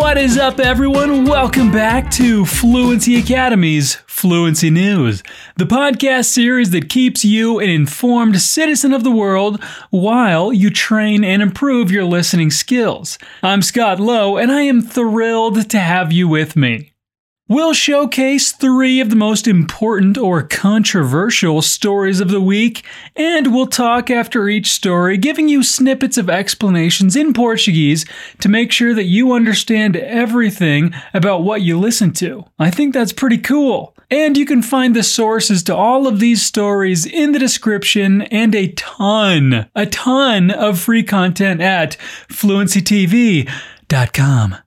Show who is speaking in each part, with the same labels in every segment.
Speaker 1: What is up, everyone? Welcome back to Fluency Academy's Fluency News, the podcast series that keeps you an informed citizen of the world while you train and improve your listening skills. I'm Scott Lowe, and I am thrilled to have you with me. We'll showcase three of the most important or controversial stories of the week, and we'll talk after each story, giving you snippets of explanations in Portuguese to make sure that you understand everything about what you listen to. I think that's pretty cool. And you can find the sources to all of these stories in the description and a ton, a ton of free content at Fluency TV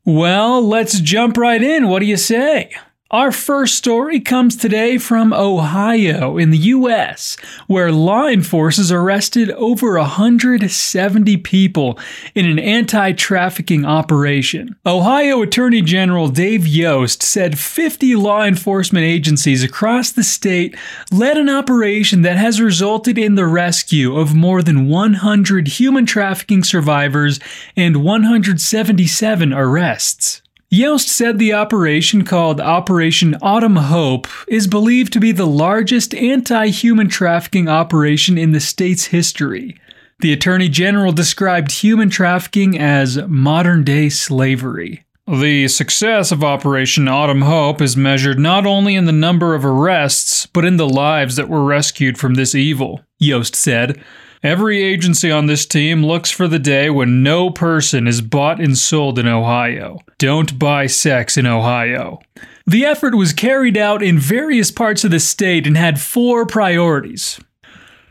Speaker 1: well, let's jump right in. What do you say? Our first story comes today from Ohio in the U.S., where law enforcement arrested over 170 people in an anti trafficking operation. Ohio Attorney General Dave Yost said 50 law enforcement agencies across the state led an operation that has resulted in the rescue of more than 100 human trafficking survivors and 177 arrests. Yost said the operation called Operation Autumn Hope is believed to be the largest anti human trafficking operation in the state's history. The Attorney General described human trafficking as modern day slavery.
Speaker 2: The success of Operation Autumn Hope is measured not only in the number of arrests, but in the lives that were rescued from this evil, Yost said. Every agency on this team looks for the day when no person is bought and sold in Ohio. Don't buy sex in Ohio.
Speaker 1: The effort was carried out in various parts of the state and had four priorities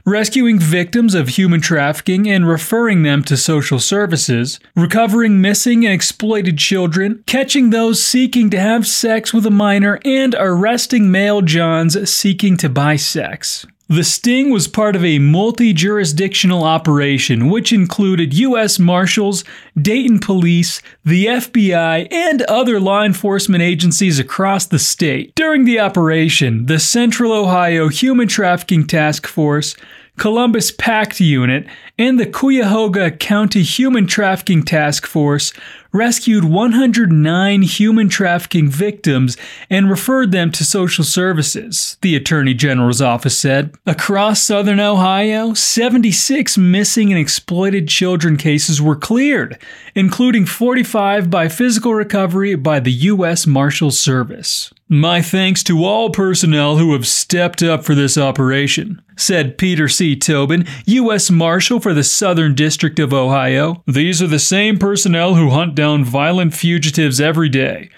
Speaker 1: rescuing victims of human trafficking and referring them to social services, recovering missing and exploited children, catching those seeking to have sex with a minor, and arresting male Johns seeking to buy sex. The sting was part of a multi jurisdictional operation which included U.S. Marshals, Dayton Police, the FBI, and other law enforcement agencies across the state. During the operation, the Central Ohio Human Trafficking Task Force Columbus PACT Unit, and the Cuyahoga County Human Trafficking Task Force rescued 109 human trafficking victims and referred them to social services, the Attorney General's office said. Across southern Ohio, 76 missing and exploited children cases were cleared, including 45 by physical recovery by the U.S. Marshals Service. My thanks to all personnel who have stepped up for this operation, said Peter C. Tobin, U.S. Marshal for the Southern District of Ohio.
Speaker 2: These are the same personnel who hunt down violent fugitives every day.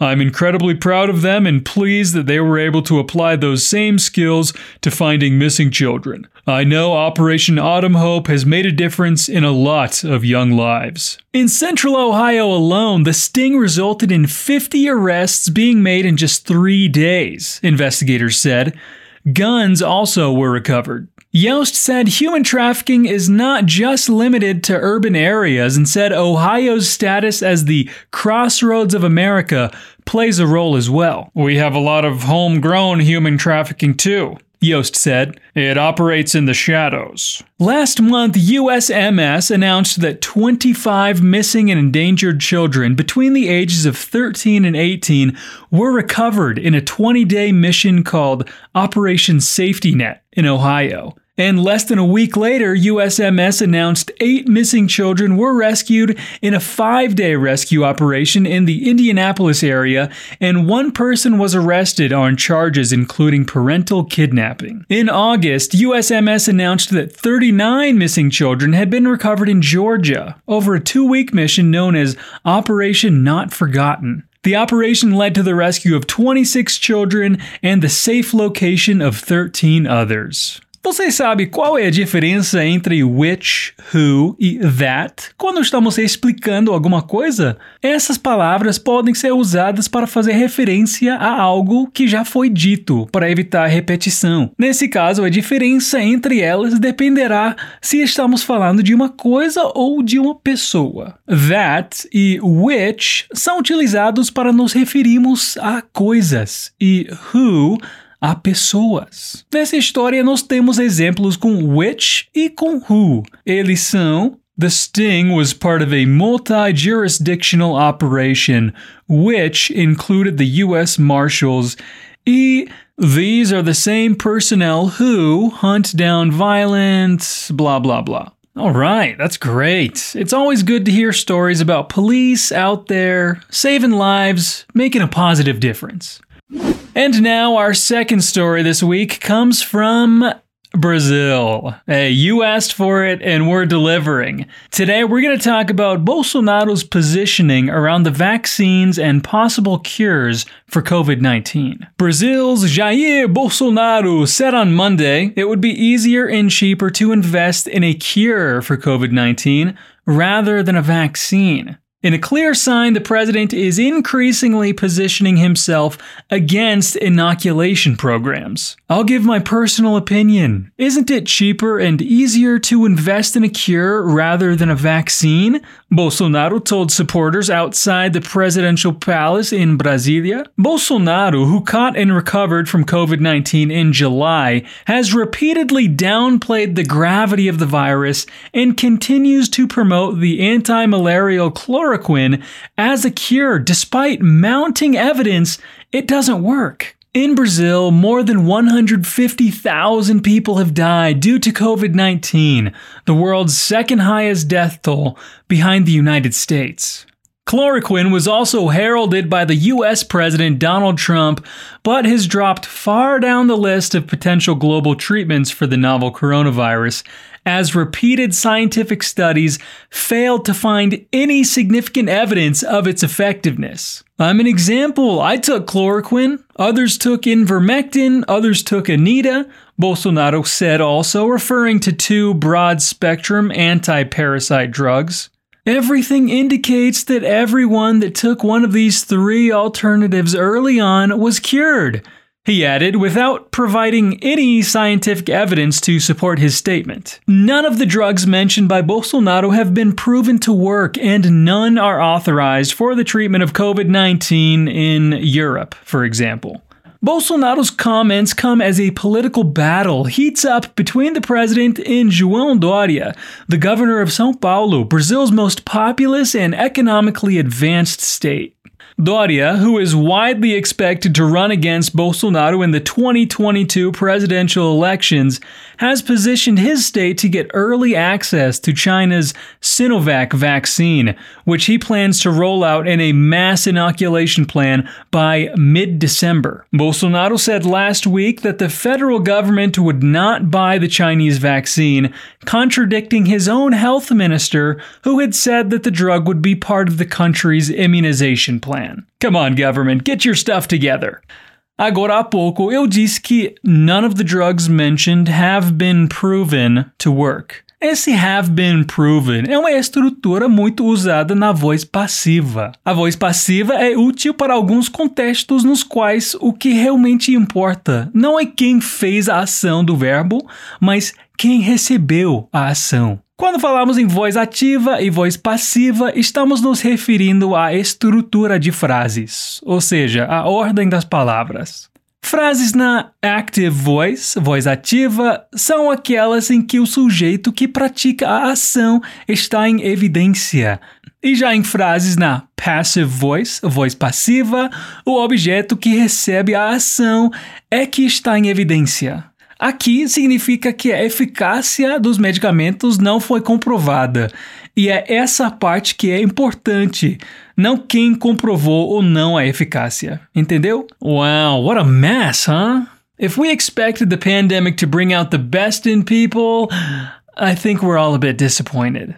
Speaker 2: I'm incredibly proud of them and pleased that they were able to apply those same skills to finding missing children. I know Operation Autumn Hope has made a difference in a lot of young lives.
Speaker 1: In central Ohio alone, the sting resulted in 50 arrests being made in just three days, investigators said. Guns also were recovered. Yost said human trafficking is not just limited to urban areas and said Ohio's status as the crossroads of America plays a role as well.
Speaker 2: We have a lot of homegrown human trafficking too.
Speaker 1: Yost said.
Speaker 2: It operates in the shadows.
Speaker 1: Last month, USMS announced that 25 missing and endangered children between the ages of 13 and 18 were recovered in a 20 day mission called Operation Safety Net in Ohio. And less than a week later, USMS announced eight missing children were rescued in a five day rescue operation in the Indianapolis area, and one person was arrested on charges including parental kidnapping. In August, USMS announced that 39 missing children had been recovered in Georgia over a two week mission known as Operation Not Forgotten. The operation led to the rescue of 26 children and the safe location of 13 others. Você sabe qual é a diferença entre which, who e that quando estamos explicando alguma coisa? Essas palavras podem ser usadas para fazer referência a algo que já foi dito, para evitar repetição. Nesse caso, a diferença entre elas dependerá se estamos falando de uma coisa ou de uma pessoa. That e which são utilizados para nos referirmos a coisas, e who a pessoas. Nessa história, nós temos exemplos com which e com who. Eles são The sting was part of a multi jurisdictional operation, which included the U.S. Marshals. E. These are the same personnel who hunt down violence, blah, blah, blah. All right, that's great. It's always good to hear stories about police out there saving lives, making a positive difference. And now, our second story this week comes from Brazil. Hey, you asked for it and we're delivering. Today we're going to talk about Bolsonaro's positioning around the vaccines and possible cures for COVID 19. Brazil's Jair Bolsonaro said on Monday it would be easier and cheaper to invest in a cure for COVID 19 rather than a vaccine. In a clear sign, the president is increasingly positioning himself against inoculation programs. I'll give my personal opinion. Isn't it cheaper and easier to invest in a cure rather than a vaccine? Bolsonaro told supporters outside the presidential palace in Brasilia. Bolsonaro, who caught and recovered from COVID 19 in July, has repeatedly downplayed the gravity of the virus and continues to promote the anti malarial chloroquine as a cure despite mounting evidence it doesn't work. In Brazil, more than 150,000 people have died due to COVID 19, the world's second highest death toll behind the United States. Chloroquine was also heralded by the US President Donald Trump, but has dropped far down the list of potential global treatments for the novel coronavirus as repeated scientific studies failed to find any significant evidence of its effectiveness. I'm an example. I took chloroquine, others took ivermectin, others took Annita. Bolsonaro said also, referring to two broad spectrum anti parasite drugs. Everything indicates that everyone that took one of these three alternatives early on was cured he added, without providing any scientific evidence to support his statement. None of the drugs mentioned by Bolsonaro have been proven to work, and none are authorized for the treatment of COVID 19 in Europe, for example. Bolsonaro's comments come as a political battle heats up between the president and João Doria, the governor of São Paulo, Brazil's most populous and economically advanced state. Doria, who is widely expected to run against Bolsonaro in the 2022 presidential elections, has positioned his state to get early access to China's Sinovac vaccine, which he plans to roll out in a mass inoculation plan by mid December. Bolsonaro said last week that the federal government would not buy the Chinese vaccine, contradicting his own health minister, who had said that the drug would be part of the country's immunization plan plan. Come on, government, get your stuff together. Agora há pouco eu disse que none of the drugs mentioned have been proven to work. Esse have been proven é uma estrutura muito usada na voz passiva. A voz passiva é útil para alguns contextos nos quais o que realmente importa não é quem fez a ação do verbo, mas quem recebeu a ação. Quando falamos em voz ativa e voz passiva, estamos nos referindo à estrutura de frases, ou seja, a ordem das palavras. Frases na active voice, voz ativa, são aquelas em que o sujeito que pratica a ação está em evidência. E já em frases na passive voice, voz passiva, o objeto que recebe a ação é que está em evidência. Aqui significa que a eficácia dos medicamentos não foi comprovada. E é essa parte que é importante, não quem comprovou ou não a eficácia. Entendeu? Wow, what a mess, huh? If we expected the pandemic to bring out the best in people, I think we're all a bit disappointed.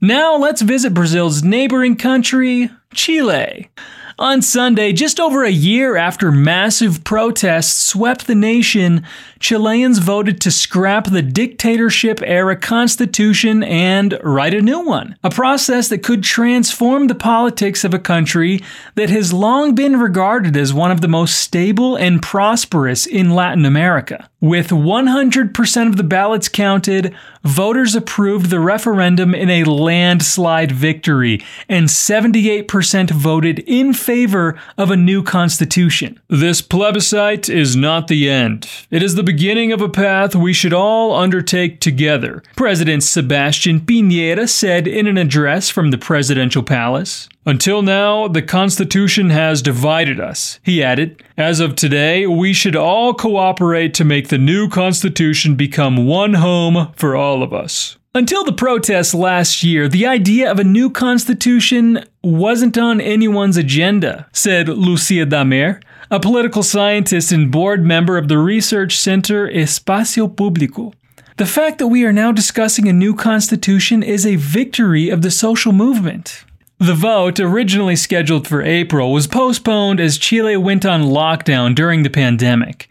Speaker 1: Now let's visit Brazil's neighboring country, Chile. On Sunday, just over a year after massive protests swept the nation, Chileans voted to scrap the dictatorship era constitution and write a new one. A process that could transform the politics of a country that has long been regarded as one of the most stable and prosperous in Latin America. With 100% of the ballots counted, voters approved the referendum in a landslide victory, and 78% voted in favor of a new constitution. This plebiscite is not the end. It is the
Speaker 2: beginning of a path we should all undertake together, President Sebastian Piñera said in an address from the presidential palace. Until now, the Constitution has divided us, he added. As of today, we should all cooperate to make the new Constitution become one home for all of us. Until the protests last year, the idea of a new constitution wasn't on anyone's agenda, said Lucia Dammert, a political scientist and board member of the research center Espacio Público. The fact that we are now discussing a new constitution is a victory of the social movement. The vote, originally scheduled for April, was postponed as Chile went on lockdown during the pandemic.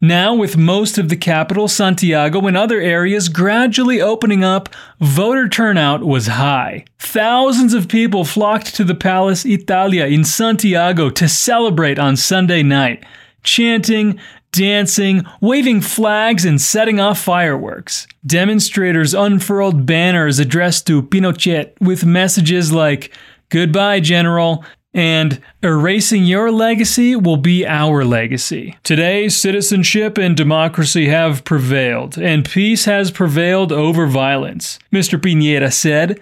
Speaker 2: Now, with most of the capital, Santiago, and other areas gradually opening up, voter turnout was high. Thousands of people flocked to the Plaza Italia in Santiago to celebrate on Sunday night, chanting, dancing, waving flags, and setting off fireworks. Demonstrators unfurled banners addressed to Pinochet with messages like, Goodbye, General, and erasing your legacy will be our legacy. Today, citizenship and democracy have prevailed, and peace has prevailed over violence, Mr. Piñera said.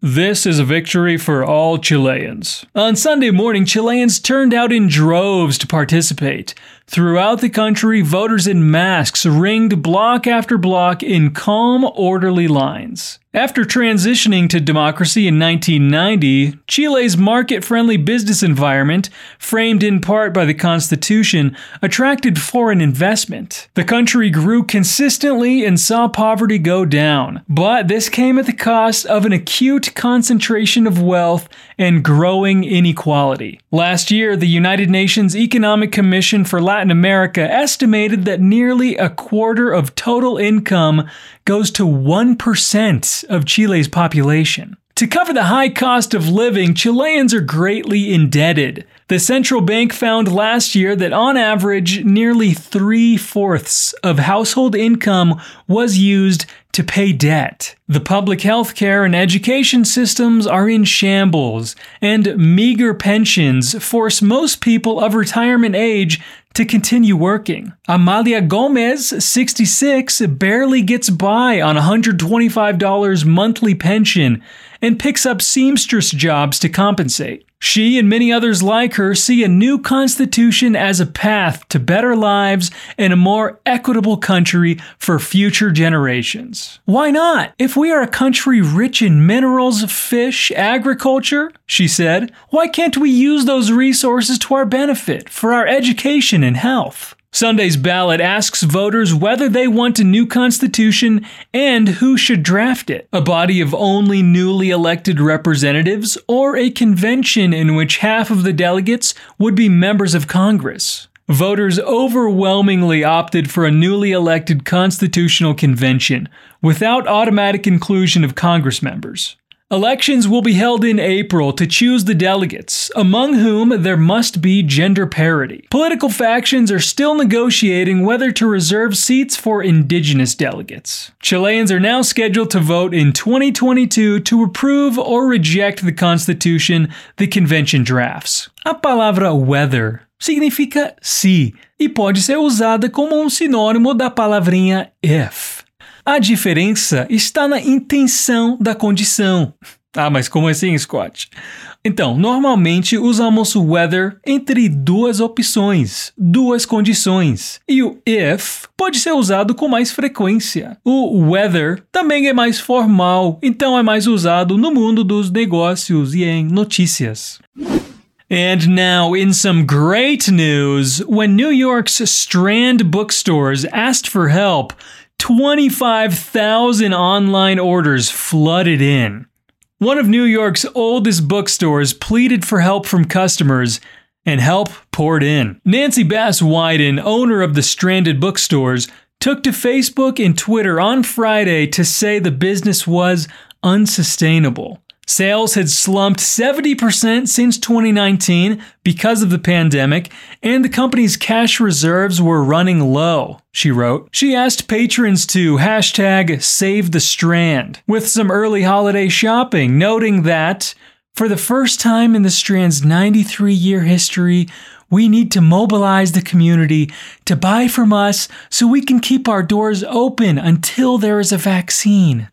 Speaker 2: This is a victory for all Chileans. On Sunday morning, Chileans turned out in droves to participate. Throughout the country, voters in masks ringed block after block in calm, orderly lines. After transitioning to democracy in 1990, Chile's market friendly business environment, framed in part by the Constitution, attracted foreign investment. The country grew consistently and saw poverty go down, but this came at the cost of an acute concentration of wealth and growing inequality. Last year, the United Nations Economic Commission for Latin America estimated that nearly a quarter of total income goes to 1% of Chile's population. To cover the high cost of living, Chileans are greatly indebted. The central bank found last year that on average, nearly three fourths of household income was used to pay debt. The public health care and education systems are in shambles, and meager pensions force most people of retirement age to continue working. Amalia Gomez, 66, barely gets by on $125 monthly pension and picks up seamstress jobs to compensate. She and many others like her see a new constitution as a path to better lives and a more equitable country for future generations. Why not? If we are a country rich in minerals, fish, agriculture, she said, why can't we use those resources to our benefit for our education and health? Sunday's ballot asks voters whether they want a new constitution and who should draft it a body of only newly elected representatives, or a convention in which half of the delegates would be members of Congress. Voters overwhelmingly opted for a newly elected constitutional convention without automatic inclusion of Congress members. Elections will be held in April to choose the delegates, among whom there must be gender parity. Political factions are still negotiating whether to reserve seats for indigenous delegates. Chileans are now scheduled to vote in 2022 to approve or reject the constitution the convention drafts. A palavra whether significa se e pode ser usada como um sinônimo da palavrinha if. A diferença está na intenção da condição. Ah, mas como assim, Scott? Então, normalmente usamos o weather entre duas opções, duas condições. E o if pode ser usado com mais frequência. O weather também é mais formal, então é mais usado no mundo dos negócios e em notícias. And now, in some great news, when New York's Strand bookstores asked for help, 25,000 online orders flooded in. One of New York's oldest bookstores pleaded for help from customers, and help poured in. Nancy Bass Wyden, owner of the stranded bookstores, took to Facebook and Twitter on Friday to say the business was unsustainable. Sales had slumped 70% since 2019 because of the pandemic, and the company's cash reserves were running low, she wrote. She asked patrons to hashtag save the strand with some early holiday shopping, noting that for the first time in the Strand's 93 year history,
Speaker 1: We need to mobilize the community to buy from us so we can keep our doors open until there is a vaccine.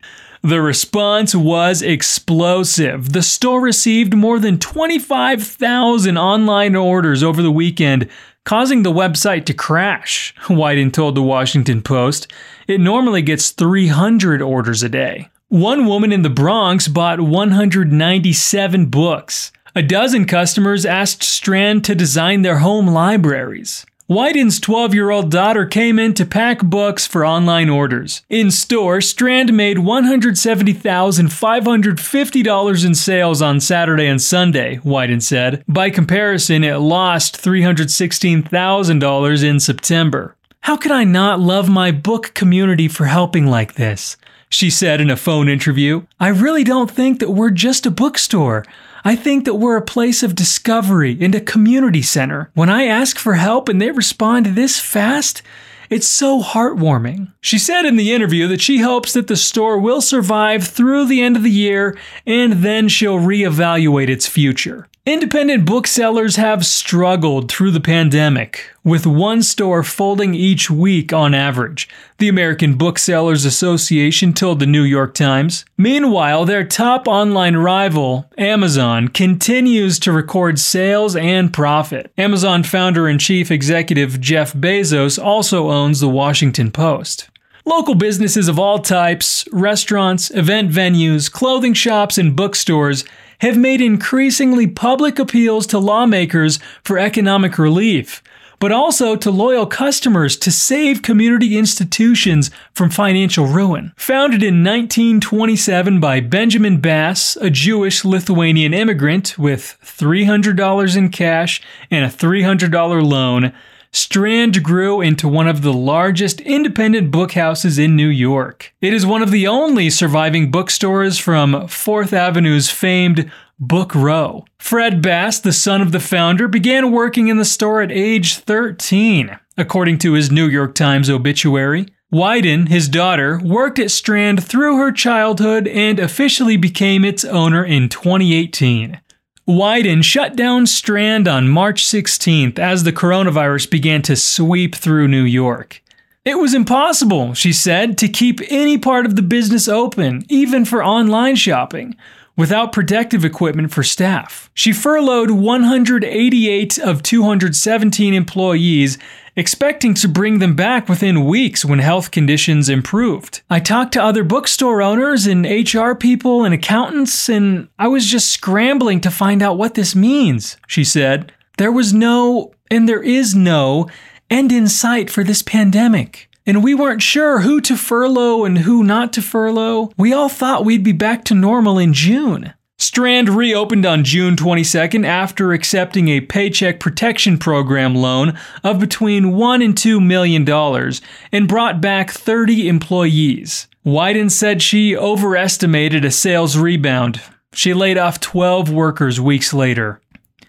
Speaker 1: The response was explosive. The store received more than 25,000 online orders over the weekend, causing the website to crash, Wyden told the Washington Post. It normally gets 300 orders a day. One woman in the Bronx bought 197 books. A dozen customers asked Strand to design their home libraries. Wyden's 12 year old daughter came in to pack books for online orders. In store, Strand made $170,550 in sales on Saturday and Sunday, Wyden said. By comparison, it lost $316,000 in September. How could I not love my book community for helping like this? She said in a phone interview. I really don't think that we're just a bookstore. I think that we're a place of discovery and a community center. When I ask for help and they respond this fast, it's so heartwarming. She said in the interview that she hopes that the store will survive through the end of the year and then she'll reevaluate its future. Independent booksellers have struggled through the pandemic, with one store folding each week on average, the American Booksellers Association told the New York Times. Meanwhile, their top online rival, Amazon, continues to record sales and profit. Amazon founder and chief executive Jeff Bezos also owns the Washington Post. Local businesses of all types, restaurants, event venues, clothing shops, and bookstores have made increasingly public appeals to lawmakers for economic relief, but also to loyal customers to save community institutions from financial ruin. Founded in 1927 by Benjamin Bass, a Jewish Lithuanian immigrant with $300 in cash and a $300 loan, Strand grew into one of the largest independent bookhouses in New York. It is one of the only surviving bookstores from 4th Avenue's famed Book Row. Fred Bass, the son of the founder, began working in the store at age 13, according to his New York Times obituary. Wyden, his daughter, worked at Strand through her childhood and officially became its owner in 2018. Wyden shut down Strand on March 16th as the coronavirus began to sweep through New York. It was impossible, she said, to keep any part of the business open, even for online shopping, without protective equipment for staff. She furloughed 188 of 217 employees expecting to bring them back within weeks when health conditions improved. I talked to other bookstore owners and HR people and accountants, and I was just scrambling to find out what this means, she said. There was no, and there is no, end in sight for this pandemic. And we weren't sure who to furlough and who not to furlough. We all thought we'd be back to normal in June. Strand reopened on June 22nd after accepting a Paycheck Protection Program loan of between 1 and 2 million dollars and brought back 30 employees. Wyden said she overestimated a sales rebound. She laid off 12 workers weeks later.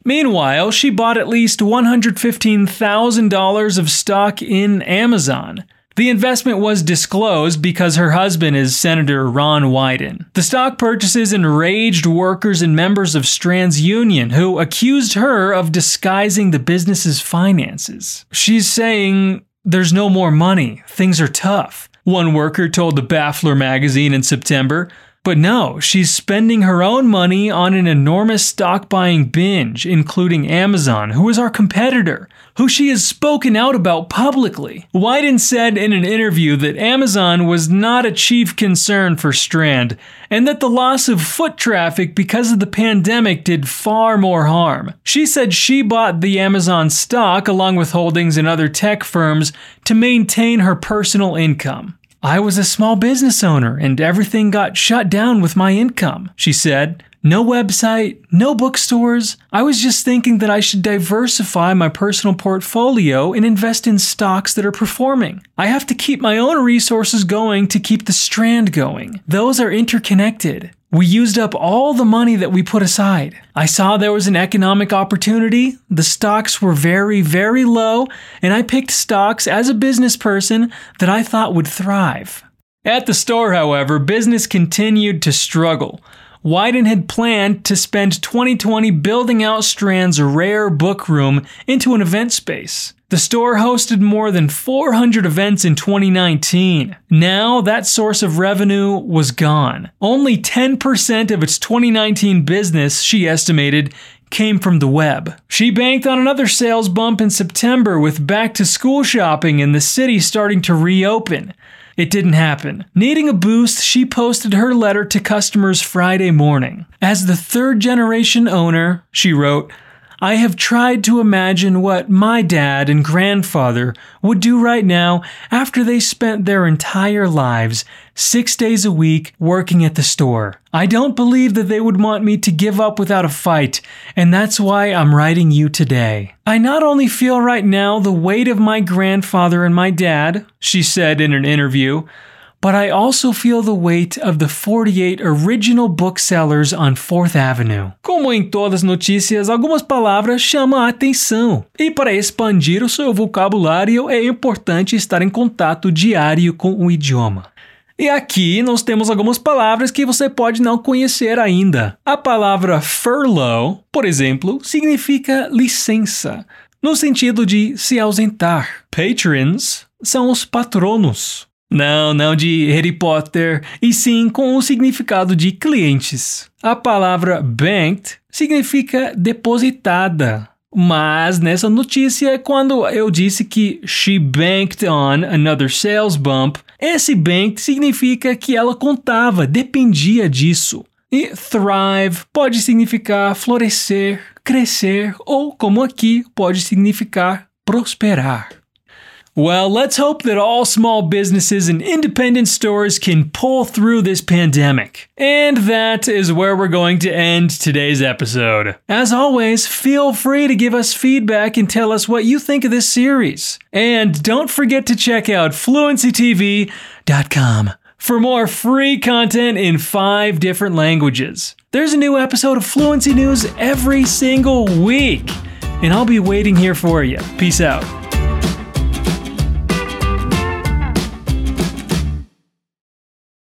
Speaker 1: Meanwhile, she bought at least $115,000 of stock in Amazon. The investment was disclosed because her husband is Senator Ron Wyden. The stock purchases enraged workers and members of Strand's union who accused her of disguising the business's finances. She's saying, There's no more money, things are tough. One worker told the Baffler magazine in September, but no, she's spending her own money on an enormous stock buying binge, including Amazon, who is our competitor, who she has spoken out about publicly. Wyden said in an interview that Amazon was not a chief concern for Strand, and that the loss of foot traffic because of the pandemic did far more harm. She said she bought the Amazon stock along with holdings in other tech firms to maintain her personal income. I was a small business owner and everything got shut down with my income, she said. No website, no bookstores. I was just thinking that I should diversify my personal portfolio and invest in stocks that are performing. I have to keep my own resources going to keep the strand going. Those are interconnected. We used up all the money that we put aside. I saw there was an economic opportunity. The stocks were very, very low, and I picked stocks as a business person that I thought would thrive. At the store, however, business continued to struggle. Wyden had planned to spend 2020 building out Strand's rare book room into an event space. The store hosted more than 400 events in 2019. Now, that source of revenue was gone. Only 10% of its 2019 business, she estimated, came from the web. She banked on another sales bump in September with back to school shopping and the city starting to reopen. It didn't happen. Needing a boost, she posted her letter to customers Friday morning. As the third generation owner, she wrote, I have tried to imagine what my dad and grandfather would do right now after they spent their entire lives, six days a week, working at the store. I don't believe that they would want me to give up without a fight, and that's why I'm writing you today. I not only feel right now the weight of my grandfather and my dad, she said in an interview, but I also feel the weight of the 48 original booksellers on 4th Avenue. Como em todas as notícias, algumas palavras chamam a atenção. E para expandir o seu vocabulário, é importante estar em contato diário com o idioma. E aqui nós temos algumas palavras que você pode não conhecer ainda. A palavra furlough, por exemplo, significa licença, no sentido de se ausentar. Patrons são os patronos. Não, não de Harry Potter, e sim com o significado de clientes. A palavra banked significa depositada. Mas nessa notícia, quando eu disse que she banked on another sales bump, esse banked significa que ela contava, dependia disso. E thrive pode significar florescer, crescer ou, como aqui, pode significar prosperar. Well, let's hope that all small businesses and independent stores can pull through this pandemic. And that is where we're going to end today's episode. As always, feel free to give us feedback and tell us what you think of this series. And don't forget to check out fluencytv.com for more free content in five different languages. There's a new episode of Fluency News every single week, and I'll be waiting here for you. Peace out.